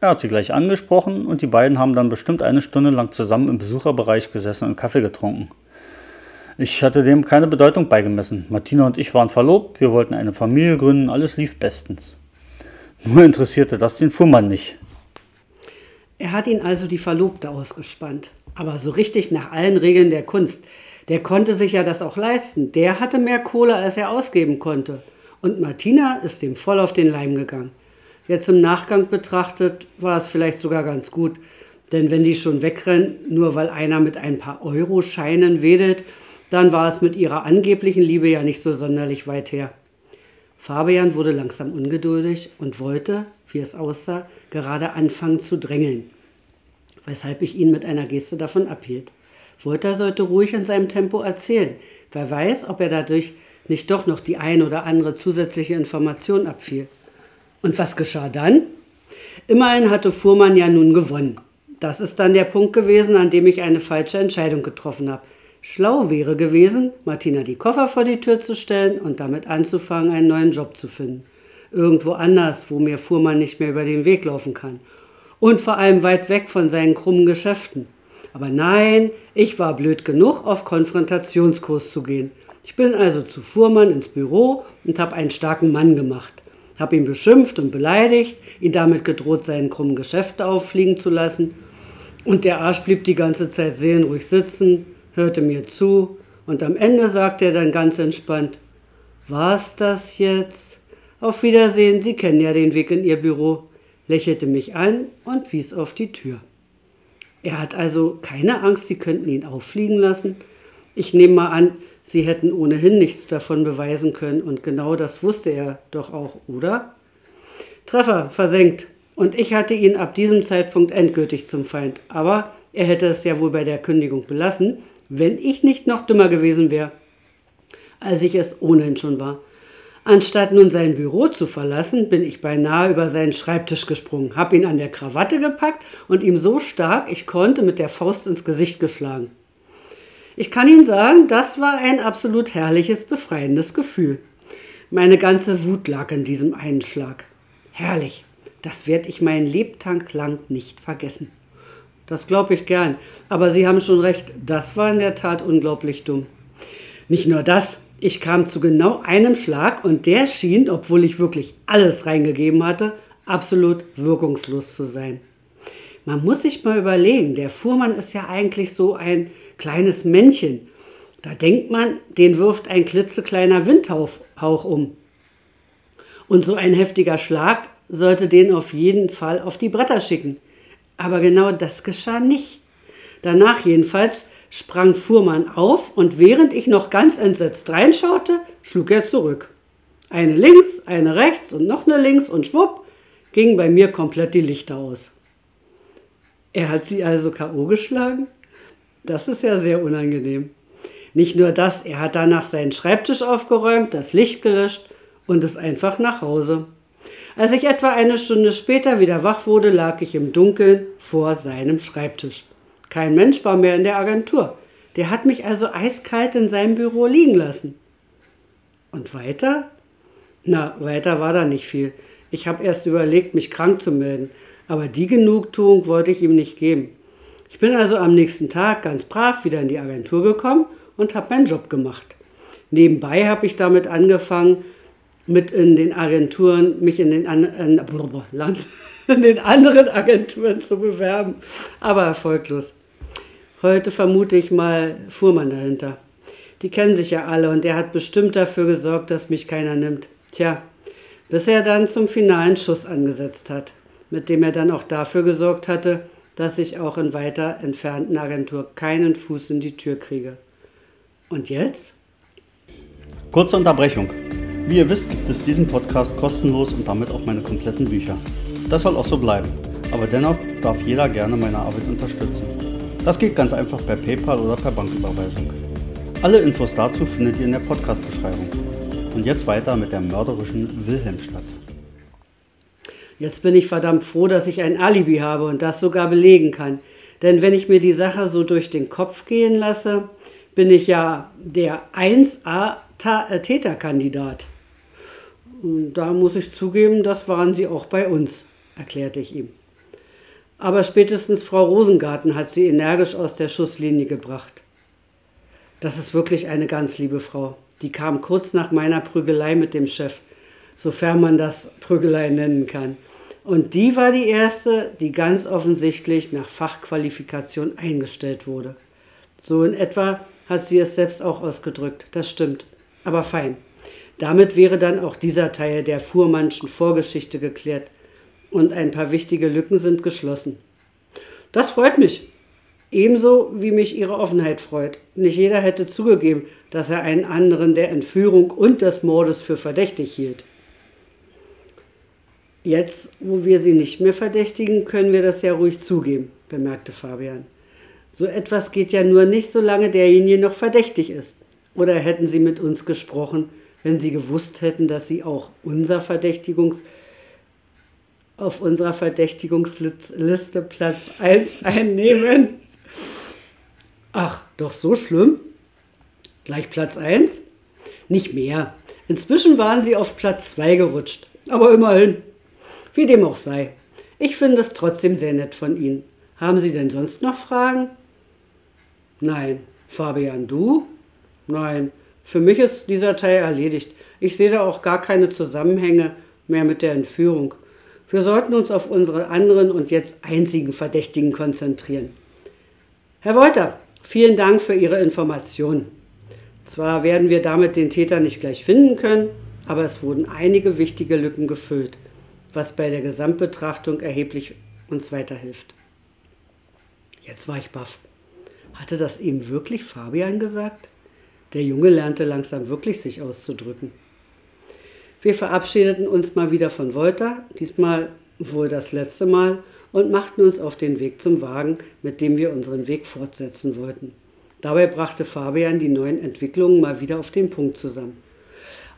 Er hat sie gleich angesprochen und die beiden haben dann bestimmt eine Stunde lang zusammen im Besucherbereich gesessen und Kaffee getrunken. Ich hatte dem keine Bedeutung beigemessen. Martina und ich waren verlobt, wir wollten eine Familie gründen, alles lief bestens. Nur interessierte das den Fuhrmann nicht. Er hat ihn also die Verlobte ausgespannt. Aber so richtig nach allen Regeln der Kunst. Der konnte sich ja das auch leisten. Der hatte mehr Kohle, als er ausgeben konnte. Und Martina ist ihm voll auf den Leim gegangen. Jetzt im Nachgang betrachtet war es vielleicht sogar ganz gut. Denn wenn die schon wegrennen, nur weil einer mit ein paar Euro-Scheinen wedelt, dann war es mit ihrer angeblichen Liebe ja nicht so sonderlich weit her. Fabian wurde langsam ungeduldig und wollte, wie es aussah, gerade anfangen zu drängeln, weshalb ich ihn mit einer Geste davon abhielt. Wolter sollte ruhig in seinem Tempo erzählen. Wer weiß, ob er dadurch nicht doch noch die ein oder andere zusätzliche Information abfiel. Und was geschah dann? Immerhin hatte Fuhrmann ja nun gewonnen. Das ist dann der Punkt gewesen, an dem ich eine falsche Entscheidung getroffen habe. Schlau wäre gewesen, Martina die Koffer vor die Tür zu stellen und damit anzufangen, einen neuen Job zu finden. Irgendwo anders, wo mir Fuhrmann nicht mehr über den Weg laufen kann. Und vor allem weit weg von seinen krummen Geschäften. Aber nein, ich war blöd genug, auf Konfrontationskurs zu gehen. Ich bin also zu Fuhrmann ins Büro und habe einen starken Mann gemacht habe ihn beschimpft und beleidigt, ihn damit gedroht, seinen krummen Geschäfte auffliegen zu lassen. Und der Arsch blieb die ganze Zeit seelenruhig sitzen, hörte mir zu und am Ende sagte er dann ganz entspannt, war's das jetzt? Auf Wiedersehen, Sie kennen ja den Weg in Ihr Büro, lächelte mich an und wies auf die Tür. Er hat also keine Angst, Sie könnten ihn auffliegen lassen. Ich nehme mal an, sie hätten ohnehin nichts davon beweisen können und genau das wusste er doch auch, oder? Treffer versenkt. Und ich hatte ihn ab diesem Zeitpunkt endgültig zum Feind. Aber er hätte es ja wohl bei der Kündigung belassen, wenn ich nicht noch dümmer gewesen wäre, als ich es ohnehin schon war. Anstatt nun sein Büro zu verlassen, bin ich beinahe über seinen Schreibtisch gesprungen, hab ihn an der Krawatte gepackt und ihm so stark ich konnte mit der Faust ins Gesicht geschlagen. Ich kann Ihnen sagen, das war ein absolut herrliches, befreiendes Gefühl. Meine ganze Wut lag in diesem einen Schlag. Herrlich. Das werde ich meinen Lebtag lang nicht vergessen. Das glaube ich gern. Aber Sie haben schon recht, das war in der Tat unglaublich dumm. Nicht nur das, ich kam zu genau einem Schlag und der schien, obwohl ich wirklich alles reingegeben hatte, absolut wirkungslos zu sein. Man muss sich mal überlegen, der Fuhrmann ist ja eigentlich so ein kleines Männchen. Da denkt man, den wirft ein klitzekleiner Windhauch um. Und so ein heftiger Schlag sollte den auf jeden Fall auf die Bretter schicken. Aber genau das geschah nicht. Danach jedenfalls sprang Fuhrmann auf und während ich noch ganz entsetzt reinschaute, schlug er zurück. Eine links, eine rechts und noch eine links und schwupp gingen bei mir komplett die Lichter aus. Er hat sie also K.O. geschlagen? Das ist ja sehr unangenehm. Nicht nur das, er hat danach seinen Schreibtisch aufgeräumt, das Licht gelöscht und ist einfach nach Hause. Als ich etwa eine Stunde später wieder wach wurde, lag ich im Dunkeln vor seinem Schreibtisch. Kein Mensch war mehr in der Agentur. Der hat mich also eiskalt in seinem Büro liegen lassen. Und weiter? Na, weiter war da nicht viel. Ich habe erst überlegt, mich krank zu melden, aber die Genugtuung wollte ich ihm nicht geben. Ich bin also am nächsten Tag ganz brav wieder in die Agentur gekommen und habe meinen Job gemacht. Nebenbei habe ich damit angefangen, mit in den Agenturen, mich in den, an, in, in den anderen Agenturen zu bewerben, aber erfolglos. Heute vermute ich mal Fuhrmann dahinter. Die kennen sich ja alle und der hat bestimmt dafür gesorgt, dass mich keiner nimmt. Tja, bis er dann zum finalen Schuss angesetzt hat, mit dem er dann auch dafür gesorgt hatte, dass ich auch in weiter entfernten Agentur keinen Fuß in die Tür kriege. Und jetzt? Kurze Unterbrechung. Wie ihr wisst, gibt es diesen Podcast kostenlos und damit auch meine kompletten Bücher. Das soll auch so bleiben, aber dennoch darf jeder gerne meine Arbeit unterstützen. Das geht ganz einfach per PayPal oder per Banküberweisung. Alle Infos dazu findet ihr in der Podcast-Beschreibung. Und jetzt weiter mit der mörderischen Wilhelmstadt. Jetzt bin ich verdammt froh, dass ich ein Alibi habe und das sogar belegen kann. Denn wenn ich mir die Sache so durch den Kopf gehen lasse, bin ich ja der 1A-Täterkandidat. Da muss ich zugeben, das waren sie auch bei uns, erklärte ich ihm. Aber spätestens Frau Rosengarten hat sie energisch aus der Schusslinie gebracht. Das ist wirklich eine ganz liebe Frau. Die kam kurz nach meiner Prügelei mit dem Chef, sofern man das Prügelei nennen kann. Und die war die erste, die ganz offensichtlich nach Fachqualifikation eingestellt wurde. So in etwa hat sie es selbst auch ausgedrückt. Das stimmt. Aber fein. Damit wäre dann auch dieser Teil der Fuhrmannschen Vorgeschichte geklärt und ein paar wichtige Lücken sind geschlossen. Das freut mich. Ebenso wie mich ihre Offenheit freut. Nicht jeder hätte zugegeben, dass er einen anderen der Entführung und des Mordes für verdächtig hielt. Jetzt, wo wir sie nicht mehr verdächtigen, können wir das ja ruhig zugeben, bemerkte Fabian. So etwas geht ja nur nicht, solange derjenige noch verdächtig ist. Oder hätten Sie mit uns gesprochen, wenn sie gewusst hätten, dass sie auch unser Verdächtigungs auf unserer Verdächtigungsliste Platz 1 einnehmen. Ach, doch so schlimm? Gleich Platz 1? Nicht mehr. Inzwischen waren sie auf Platz 2 gerutscht. Aber immerhin. Wie dem auch sei. Ich finde es trotzdem sehr nett von Ihnen. Haben Sie denn sonst noch Fragen? Nein. Fabian, du? Nein. Für mich ist dieser Teil erledigt. Ich sehe da auch gar keine Zusammenhänge mehr mit der Entführung. Wir sollten uns auf unsere anderen und jetzt einzigen Verdächtigen konzentrieren. Herr Wolter, vielen Dank für Ihre Informationen. Zwar werden wir damit den Täter nicht gleich finden können, aber es wurden einige wichtige Lücken gefüllt, was bei der Gesamtbetrachtung erheblich uns weiterhilft. Jetzt war ich baff. Hatte das eben wirklich Fabian gesagt? Der Junge lernte langsam wirklich sich auszudrücken. Wir verabschiedeten uns mal wieder von Volta, diesmal wohl das letzte Mal, und machten uns auf den Weg zum Wagen, mit dem wir unseren Weg fortsetzen wollten. Dabei brachte Fabian die neuen Entwicklungen mal wieder auf den Punkt zusammen.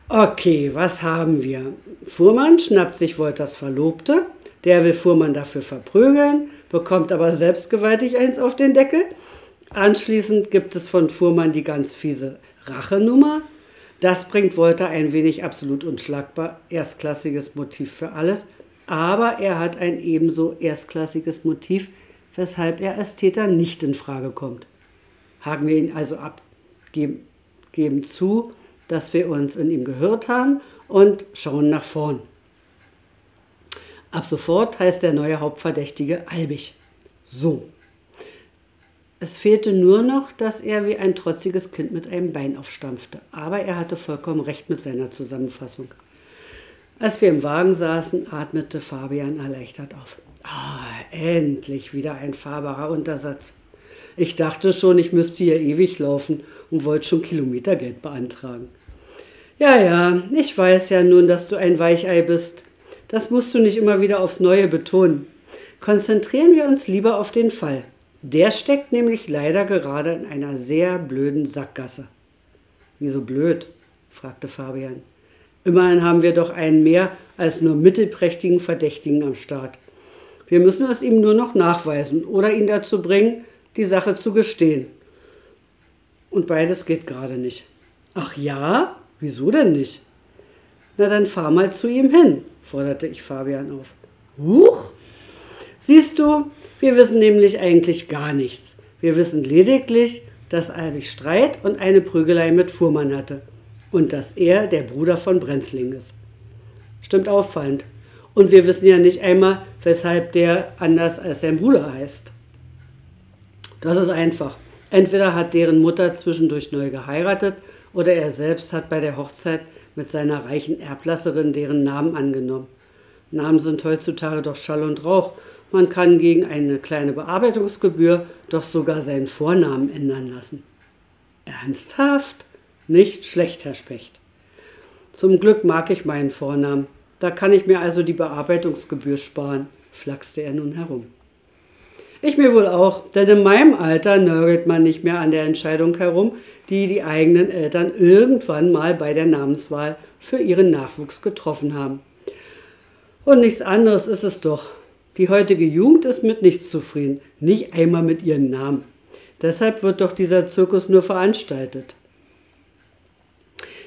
Okay, was haben wir? Fuhrmann schnappt sich Wolters Verlobte, der will Fuhrmann dafür verprügeln, bekommt aber selbstgewaltig eins auf den Deckel. Anschließend gibt es von Fuhrmann die ganz fiese Rachenummer. Das bringt Wolter ein wenig absolut unschlagbar erstklassiges Motiv für alles, aber er hat ein ebenso erstklassiges Motiv, weshalb er als Täter nicht in Frage kommt. Haken wir ihn also ab, geben, geben zu, dass wir uns in ihm gehört haben und schauen nach vorn. Ab sofort heißt der neue Hauptverdächtige Albig. So. Es fehlte nur noch, dass er wie ein trotziges Kind mit einem Bein aufstampfte. Aber er hatte vollkommen recht mit seiner Zusammenfassung. Als wir im Wagen saßen, atmete Fabian erleichtert auf. Ah, endlich wieder ein fahrbarer Untersatz. Ich dachte schon, ich müsste hier ewig laufen und wollte schon Kilometergeld beantragen. Ja, ja, ich weiß ja nun, dass du ein Weichei bist. Das musst du nicht immer wieder aufs Neue betonen. Konzentrieren wir uns lieber auf den Fall. Der steckt nämlich leider gerade in einer sehr blöden Sackgasse. Wieso blöd? fragte Fabian. Immerhin haben wir doch einen mehr als nur mittelprächtigen Verdächtigen am Start. Wir müssen es ihm nur noch nachweisen oder ihn dazu bringen, die Sache zu gestehen. Und beides geht gerade nicht. Ach ja? Wieso denn nicht? Na dann fahr mal zu ihm hin, forderte ich Fabian auf. Huch! Siehst du, wir wissen nämlich eigentlich gar nichts. Wir wissen lediglich, dass Albig Streit und eine Prügelei mit Fuhrmann hatte und dass er der Bruder von Brenzling ist. Stimmt auffallend. Und wir wissen ja nicht einmal, weshalb der anders als sein Bruder heißt. Das ist einfach. Entweder hat deren Mutter zwischendurch neu geheiratet oder er selbst hat bei der Hochzeit mit seiner reichen Erblasserin deren Namen angenommen. Namen sind heutzutage doch Schall und Rauch man kann gegen eine kleine Bearbeitungsgebühr doch sogar seinen Vornamen ändern lassen. Ernsthaft? Nicht schlecht, Herr Specht. Zum Glück mag ich meinen Vornamen. Da kann ich mir also die Bearbeitungsgebühr sparen, flachste er nun herum. Ich mir wohl auch, denn in meinem Alter nörgelt man nicht mehr an der Entscheidung herum, die die eigenen Eltern irgendwann mal bei der Namenswahl für ihren Nachwuchs getroffen haben. Und nichts anderes ist es doch. Die heutige Jugend ist mit nichts zufrieden, nicht einmal mit ihren Namen. Deshalb wird doch dieser Zirkus nur veranstaltet.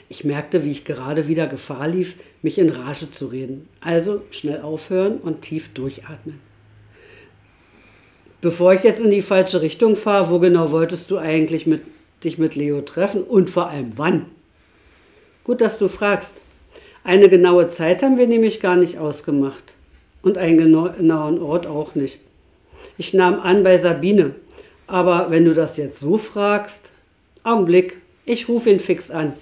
Ich merkte, wie ich gerade wieder Gefahr lief, mich in Rage zu reden. Also schnell aufhören und tief durchatmen. Bevor ich jetzt in die falsche Richtung fahre, wo genau wolltest du eigentlich mit, dich mit Leo treffen und vor allem wann? Gut, dass du fragst. Eine genaue Zeit haben wir nämlich gar nicht ausgemacht und einen genauen Ort auch nicht. Ich nahm an bei Sabine, aber wenn du das jetzt so fragst, Augenblick, ich rufe ihn fix an.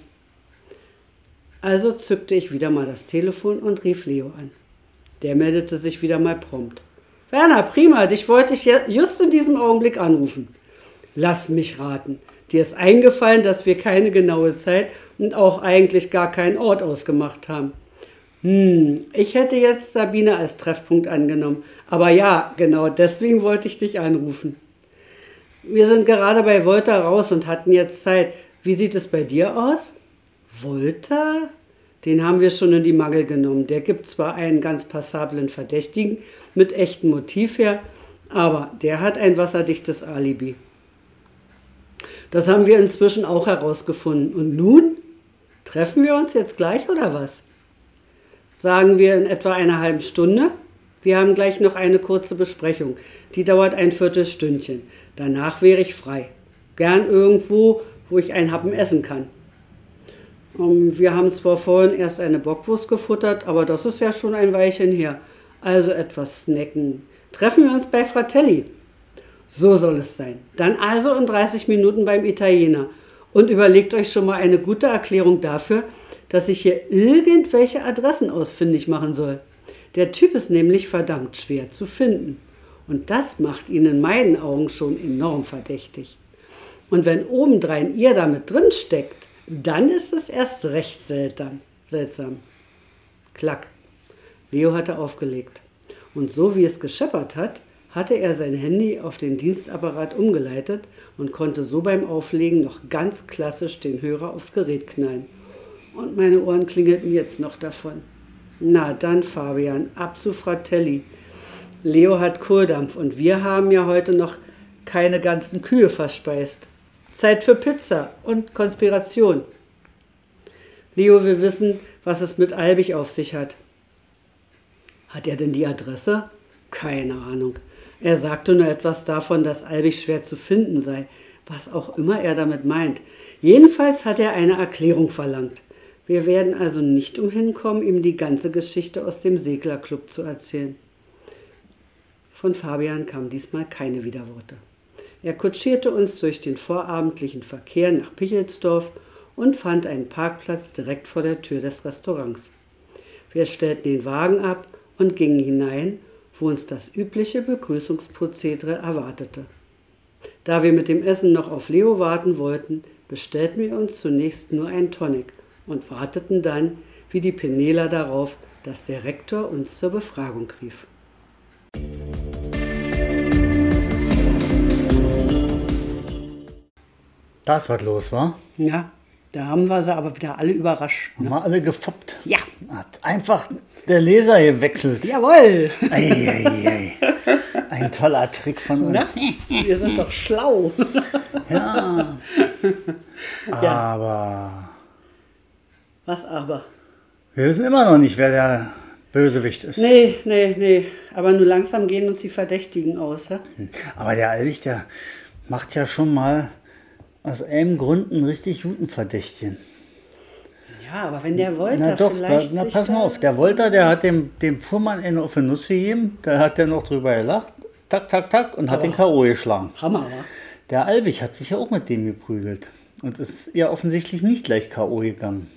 Also zückte ich wieder mal das Telefon und rief Leo an. Der meldete sich wieder mal prompt. Werner, prima, dich wollte ich just in diesem Augenblick anrufen. Lass mich raten. Dir ist eingefallen, dass wir keine genaue Zeit und auch eigentlich gar keinen Ort ausgemacht haben. Hm, ich hätte jetzt Sabine als Treffpunkt angenommen. Aber ja, genau deswegen wollte ich dich anrufen. Wir sind gerade bei Volta raus und hatten jetzt Zeit. Wie sieht es bei dir aus? Volta? Den haben wir schon in die Mangel genommen. Der gibt zwar einen ganz passablen Verdächtigen mit echtem Motiv her, aber der hat ein wasserdichtes Alibi. Das haben wir inzwischen auch herausgefunden. Und nun? Treffen wir uns jetzt gleich oder was? sagen wir in etwa einer halben Stunde. Wir haben gleich noch eine kurze Besprechung. Die dauert ein Viertelstündchen. Danach wäre ich frei. Gern irgendwo, wo ich ein Happen essen kann. Ähm, wir haben zwar vorhin erst eine Bockwurst gefuttert, aber das ist ja schon ein Weilchen her. Also etwas snacken. Treffen wir uns bei Fratelli. So soll es sein. Dann also in 30 Minuten beim Italiener. Und überlegt euch schon mal eine gute Erklärung dafür, dass ich hier irgendwelche Adressen ausfindig machen soll. Der Typ ist nämlich verdammt schwer zu finden. Und das macht ihn in meinen Augen schon enorm verdächtig. Und wenn obendrein ihr damit drin steckt, dann ist es erst recht seltsam. seltsam. Klack. Leo hatte aufgelegt. Und so wie es gescheppert hat, hatte er sein Handy auf den Dienstapparat umgeleitet und konnte so beim Auflegen noch ganz klassisch den Hörer aufs Gerät knallen und meine Ohren klingelten jetzt noch davon. Na dann, Fabian, ab zu Fratelli. Leo hat Kohldampf und wir haben ja heute noch keine ganzen Kühe verspeist. Zeit für Pizza und Konspiration. Leo will wissen, was es mit Albig auf sich hat. Hat er denn die Adresse? Keine Ahnung. Er sagte nur etwas davon, dass Albig schwer zu finden sei, was auch immer er damit meint. Jedenfalls hat er eine Erklärung verlangt. Wir werden also nicht umhin kommen, ihm die ganze Geschichte aus dem Seglerclub zu erzählen. Von Fabian kamen diesmal keine Widerworte. Er kutschierte uns durch den vorabendlichen Verkehr nach Pichelsdorf und fand einen Parkplatz direkt vor der Tür des Restaurants. Wir stellten den Wagen ab und gingen hinein, wo uns das übliche Begrüßungsprozedere erwartete. Da wir mit dem Essen noch auf Leo warten wollten, bestellten wir uns zunächst nur einen Tonic und warteten dann, wie die Penela, darauf, dass der Rektor uns zur Befragung rief. Da ist was los, war? Ja, da haben wir sie aber wieder alle überrascht. Haben wir alle gefoppt. Ja. Hat einfach der Leser gewechselt. Jawohl! Ei, ei, ei. Ein toller Trick von Na, uns. wir sind doch schlau. Ja. Ja. Aber Was aber? wir wissen immer noch nicht, wer der Bösewicht ist. Nee, nee, nee. Aber nur langsam gehen uns die Verdächtigen aus. Ja? Aber der Albig, der macht ja schon mal aus einem Grund einen richtig guten Verdächtigen. Ja, aber wenn der wollte, Na doch, vielleicht. na pass mal auf, der Wolter, der hat dem, dem Fuhrmann eine auf Nuss gegeben, da hat der noch drüber gelacht, tak, tak, tak, und hat Aber- den K.O. geschlagen. Hammer, wa? Der Albig hat sich ja auch mit dem geprügelt und ist ja offensichtlich nicht gleich K.O. gegangen.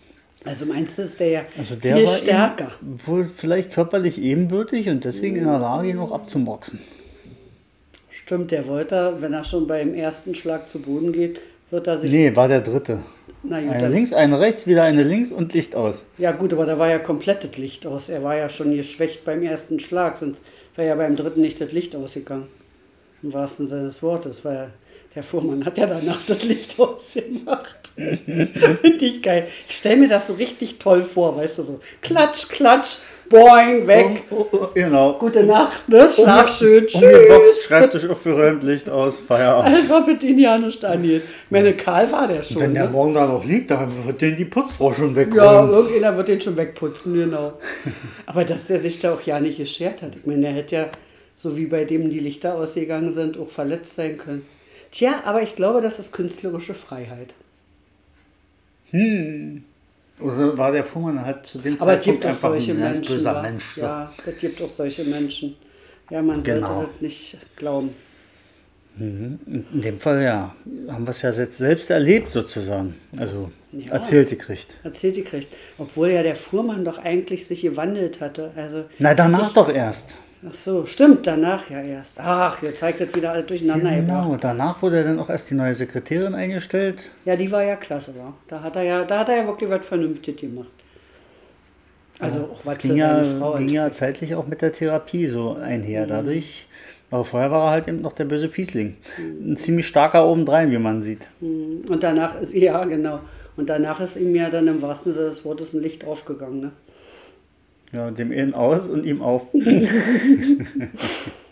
Also meinst du, ist der ja Also der viel stärker? Wohl vielleicht körperlich ebenbürtig und deswegen in der Lage, ihn noch abzumoxen. Stimmt, der wollte, wenn er schon beim ersten Schlag zu Boden geht, wird er sich. Nee, war der dritte. Na gut, Eine links, eine rechts, wieder eine links und Licht aus. ja gut, aber da war ja komplett das Licht aus. Er war ja schon geschwächt beim ersten Schlag, sonst wäre ja beim dritten nicht das Licht ausgegangen. Im wahrsten Sinne des Wortes, weil der Fuhrmann hat ja danach das Licht ausgemacht. Finde ich geil. Ich stelle mir das so richtig toll vor, weißt du, so klatsch, klatsch, boing, weg. Oh, oh, oh, genau. Gute Nacht, ne? Schlaf schön, Umgeboxt, tschüss. Schreibtisch aufgeräumt, Licht aus, Feierabend. Als ob es ihn ja nicht angeht. Meine, Karl war der schon. Wenn der ne? morgen da noch liegt, dann wird den die Putzfrau schon wegräumen. Ja, irgendjemand wird den schon wegputzen, genau. Aber dass der sich da auch ja nicht geschert hat. Ich meine, der hätte ja, so wie bei dem die Lichter ausgegangen sind, auch verletzt sein können. Tja, aber ich glaube, das ist künstlerische Freiheit. Oder war der Fuhrmann halt zu dem Aber es gibt Zeitpunkt einfach solche ein Menschen. böser wa? Mensch. so. Ja, das gibt auch solche Menschen. Ja, man Genau. sollte das nicht glauben. In dem Fall ja, haben wir es ja selbst erlebt sozusagen. Also Ja. erzählt gekriegt. Erzählt gekriegt. Obwohl ja der Fuhrmann doch eigentlich sich gewandelt hatte. Also, Na, danach doch erst. Ach so, stimmt, danach ja erst. Ach, jetzt zeigt das wieder alles durcheinander gebracht. Genau, danach wurde dann auch erst die neue Sekretärin eingestellt. Ja, die war ja klasse, war. Da hat er ja, da hat er ja wirklich was Vernünftiges gemacht. Also auch was für ging seine ja, Frau. ging ja zeitlich auch mit der Therapie so Mhm. einher. Dadurch, aber vorher war er halt eben noch der böse Fiesling. Ein ziemlich starker obendrein, wie man sieht. Und danach ist, ja genau. Und danach ist ihm ja dann im wahrsten Sinne des Wortes ein Licht aufgegangen. Ne? Ja, dem innen aus und ihm auf.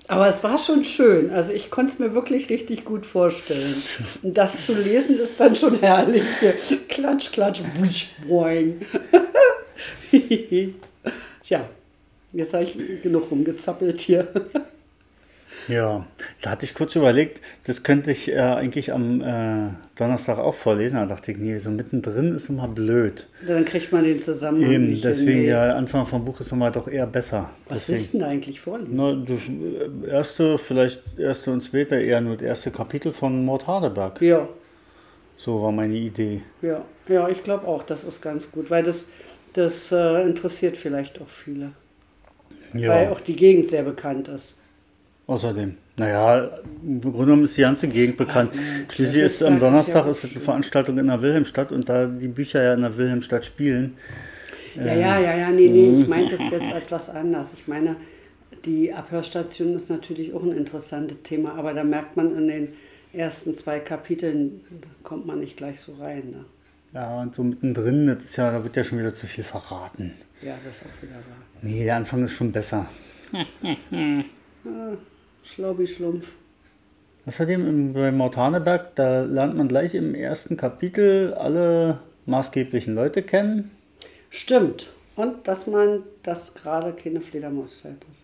Aber es war schon schön. Also ich konnte es mir wirklich richtig gut vorstellen. Und das zu lesen ist dann schon herrlich. Klatsch, klatsch, wusch, boing. Tja, jetzt habe ich genug rumgezappelt hier. Ja, da hatte ich kurz überlegt, das könnte ich äh, eigentlich am äh, Donnerstag auch vorlesen. Da dachte ich, nee, so mittendrin ist immer blöd. Dann kriegt man den Zusammenhang Eben, nicht deswegen der Anfang vom Buch ist immer doch eher besser. Was deswegen. willst du denn eigentlich vorlesen? Na, das äh, erste, vielleicht erste und zweite eher nur das erste Kapitel von Mord Hardeberg. Ja, So war meine Idee. ja, ja, ich glaube auch, das ist ganz gut, weil das, das äh, interessiert vielleicht auch viele. Weil Ja, auch die Gegend sehr bekannt ist. Außerdem. Naja, im Grunde genommen ist die ganze Gegend bekannt. Schließlich ist am Donnerstag ist eine Veranstaltung in der Wilhelmstadt und da die Bücher ja in der Wilhelmstadt spielen. Ja, ja, ja, ja, nee, nee, ich meinte es jetzt etwas anders. Ich meine, die Abhörstation ist natürlich auch ein interessantes Thema, aber da merkt man in den ersten zwei Kapiteln, da kommt man nicht gleich so rein. Ne? Ja, und so mittendrin, das ist ja, da wird ja schon wieder zu viel verraten. Ja, das ist auch wieder wahr. Nee, der Anfang ist schon besser. Schlaubi-Schlumpf. Außerdem im, bei Mortaneberg, da lernt man gleich im ersten Kapitel alle maßgeblichen Leute kennen. Stimmt. Und dass man, dass gerade keine Fledermauszeit ist.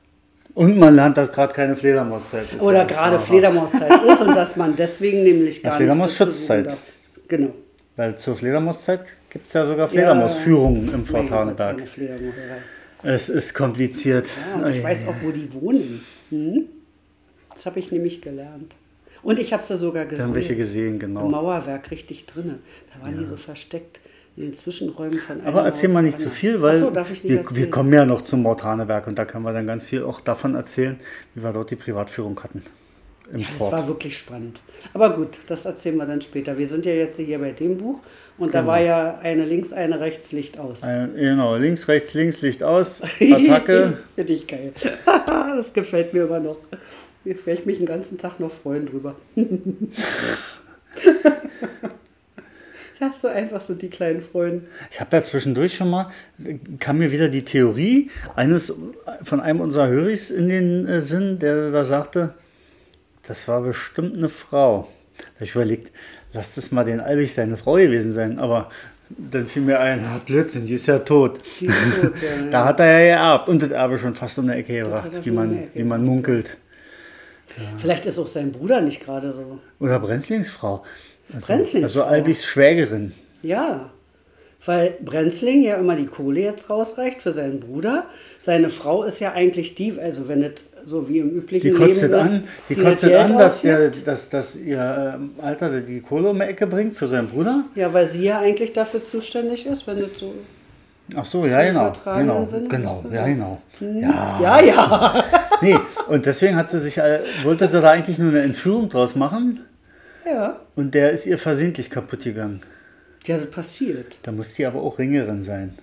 Und man lernt, dass gerade keine Fledermauszeit ist. Oder Ja, gerade. Fledermauszeit ist und dass man deswegen nämlich Ja, gar nicht. das Fledermaus-Schutzzeit. besuchen darf. Genau. Weil zur Fledermauszeit gibt es ja sogar Fledermausführungen im Fort Mein Gott, Haneberg. eine Fledermaurerei. Es ist kompliziert. Ja, und ich weiß auch, wo die wohnen. Hm? Das habe ich nämlich gelernt. Und ich habe sie sogar Wir gesehen. haben welche gesehen, Im genau. Mauerwerk richtig drinne. Da waren die so versteckt in den Zwischenräumen von Aber erzähl mal nicht zu anderen. viel, weil so, wir, wir kommen ja noch zum Mortaneberg und da können wir dann ganz viel auch davon erzählen, wie wir dort die Privatführung hatten. Im Ja, das Fort. war wirklich spannend. Aber gut, das erzählen wir dann später. Wir sind ja jetzt hier bei dem Buch und Genau. da war ja eine links, eine rechts, Licht aus. Äh, genau, links, rechts, links, Licht aus, Attacke. Finde ich geil. das gefällt mir immer noch. Da werde ich mich den ganzen Tag noch freuen drüber. ja, so einfach sind die kleinen Freunde. Ich habe ja zwischendurch schon mal, kam mir wieder die Theorie eines von einem unserer Höris in den äh, Sinn, der da sagte, das war bestimmt eine Frau. Da habe ich überlegt, lass das mal den Albig seine Frau gewesen sein, aber dann fiel mir ein, ah, Blödsinn, die ist ja tot. Ist tot, ja, Da hat er ja geerbt und das Erbe schon fast um die Ecke gebracht, wie man, wie man gebracht, munkelt. Vielleicht ist auch sein Bruder nicht gerade so. Oder Brenzlingsfrau. Also, Brenzlingsfrau. Also Albigs Schwägerin. Ja, weil Brenzling ja immer die Kohle jetzt rausreicht für seinen Bruder. Seine Frau ist ja eigentlich die, also wenn es so wie im üblichen Die Leben ist, an, die kotzt Geld an dass, der, dass, dass ihr ähm, Alter die Kohle um die Ecke bringt für seinen Bruder. Ja, weil sie ja eigentlich dafür zuständig ist, wenn das so... Ach so, ja, genau. Genau, Sinne, genau, ist das ja, genau. Ja, ja. ja. Nee, und deswegen hat sie sich, äh, wollte sie da eigentlich nur eine Entführung draus machen Ja, und der ist ihr versehentlich kaputt gegangen. ja das passiert. Da muss die aber auch Ringerin sein.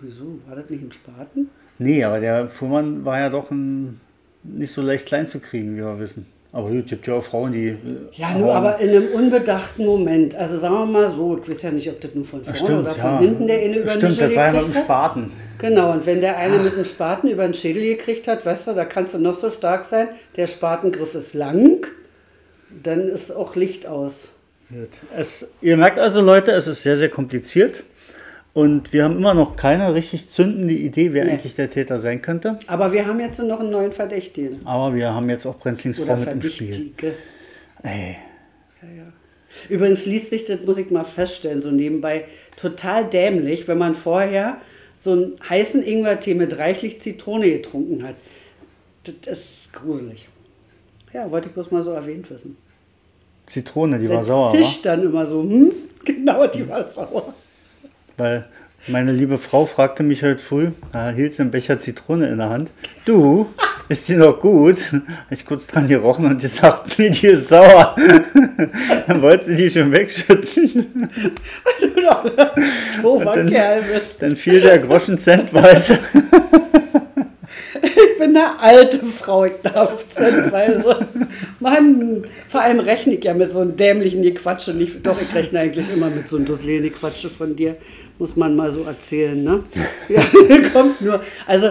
Wieso? War das nicht ein Spaten? Nee, aber der Fuhrmann war ja doch ein, nicht so leicht klein zu kriegen, wie wir wissen. Aber gut, es gibt ja auch Frauen, die. äh, Ja, nur aber in einem unbedachten Moment. Also sagen wir mal so, ich weiß ja nicht, ob das nur von vorne Stimmt, oder von ja. hinten der eine über den Stimmt, Schädel das war ja mit dem gekriegt hat. Spaten. Genau, und wenn der eine mit einem Spaten über den Schädel gekriegt hat, weißt du, da kannst du noch so stark sein, der Spatengriff ist lang, dann ist auch Licht aus. Es, ihr merkt also, Leute, es ist sehr, sehr kompliziert. Und wir haben immer noch keine richtig zündende Idee, wer Nee. eigentlich der Täter sein könnte. Aber wir haben jetzt noch einen neuen Verdächtigen. Aber wir haben jetzt auch Brenzlings Frau mit im Spiel. Ey, Ja, ja. Übrigens liest sich, das muss ich mal feststellen, so nebenbei, total dämlich, wenn man vorher so einen heißen Ingwertee mit reichlich Zitrone getrunken hat. Das ist gruselig. Ja, wollte ich bloß mal so erwähnt wissen. Zitrone, die war Das sauer, wa? zischt dann immer so, hm? Genau, die war sauer. Weil meine liebe Frau fragte mich heute früh, da hielt sie einen Becher Zitrone in der Hand. Du, ist die noch gut? Ich kurz dran gerochen und gesagt, nee, die ist sauer. Dann wollte sie die schon wegschütten. Dober dann- Kerl bist. Dann fiel der Groschen centweise. Bin eine alte Frau, ich darf zentweise. Mann, vor allem rechne ich ja mit so einem dämlichen Gequatsche nicht. Doch, ich rechne eigentlich immer mit so einem dusseligen Gequatsche von dir. Muss man mal so erzählen, ne? Ja, kommt nur. Also,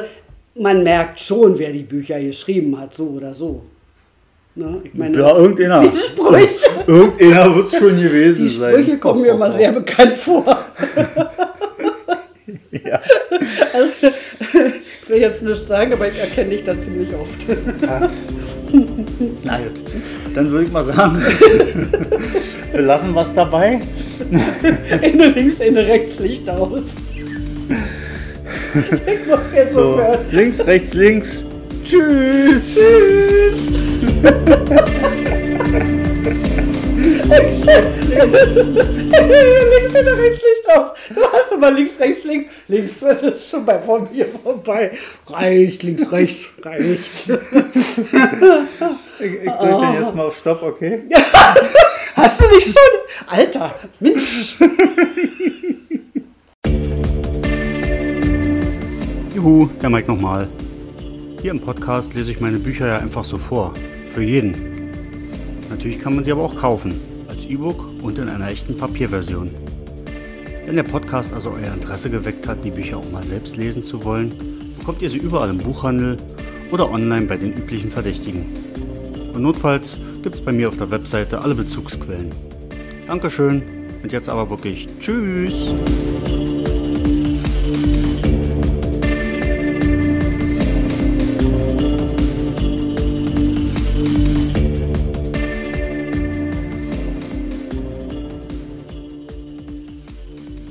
man merkt schon, wer die Bücher geschrieben hat, so oder so. Ne? Ich meine, Ja, irgendeiner. die Sprüche, Irgendeiner wird es schon gewesen die sein. Sprüche kommen mir immer sehr bekannt vor. Ja. Also, will jetzt nichts sagen, aber ich erkenne dich da ziemlich oft. Na gut, dann würde ich mal sagen, wir lassen was dabei. Eine links, eine rechts, Licht aus. Ich muss jetzt So, aufhören. links, rechts, links. Tschüss. Tschüss. links, eine rechts, Licht aus. Du hast immer links, rechts, links. Links wird es schon bei von mir vorbei. Reicht, links, rechts, reicht. Ich, ich drücke jetzt mal auf Stopp, okay? Hast du nicht schon? Alter, Mensch. Juhu, der Mike nochmal. Hier im Podcast lese ich meine Bücher ja einfach so vor. Für jeden. Natürlich kann man sie aber auch kaufen. E-Book und in einer echten Papierversion. Wenn der Podcast also euer Interesse geweckt hat, die Bücher auch mal selbst lesen zu wollen, bekommt ihr sie überall im Buchhandel oder online bei den üblichen Verdächtigen. Und notfalls gibt es bei mir auf der Webseite alle Bezugsquellen. Dankeschön und jetzt aber wirklich Tschüss!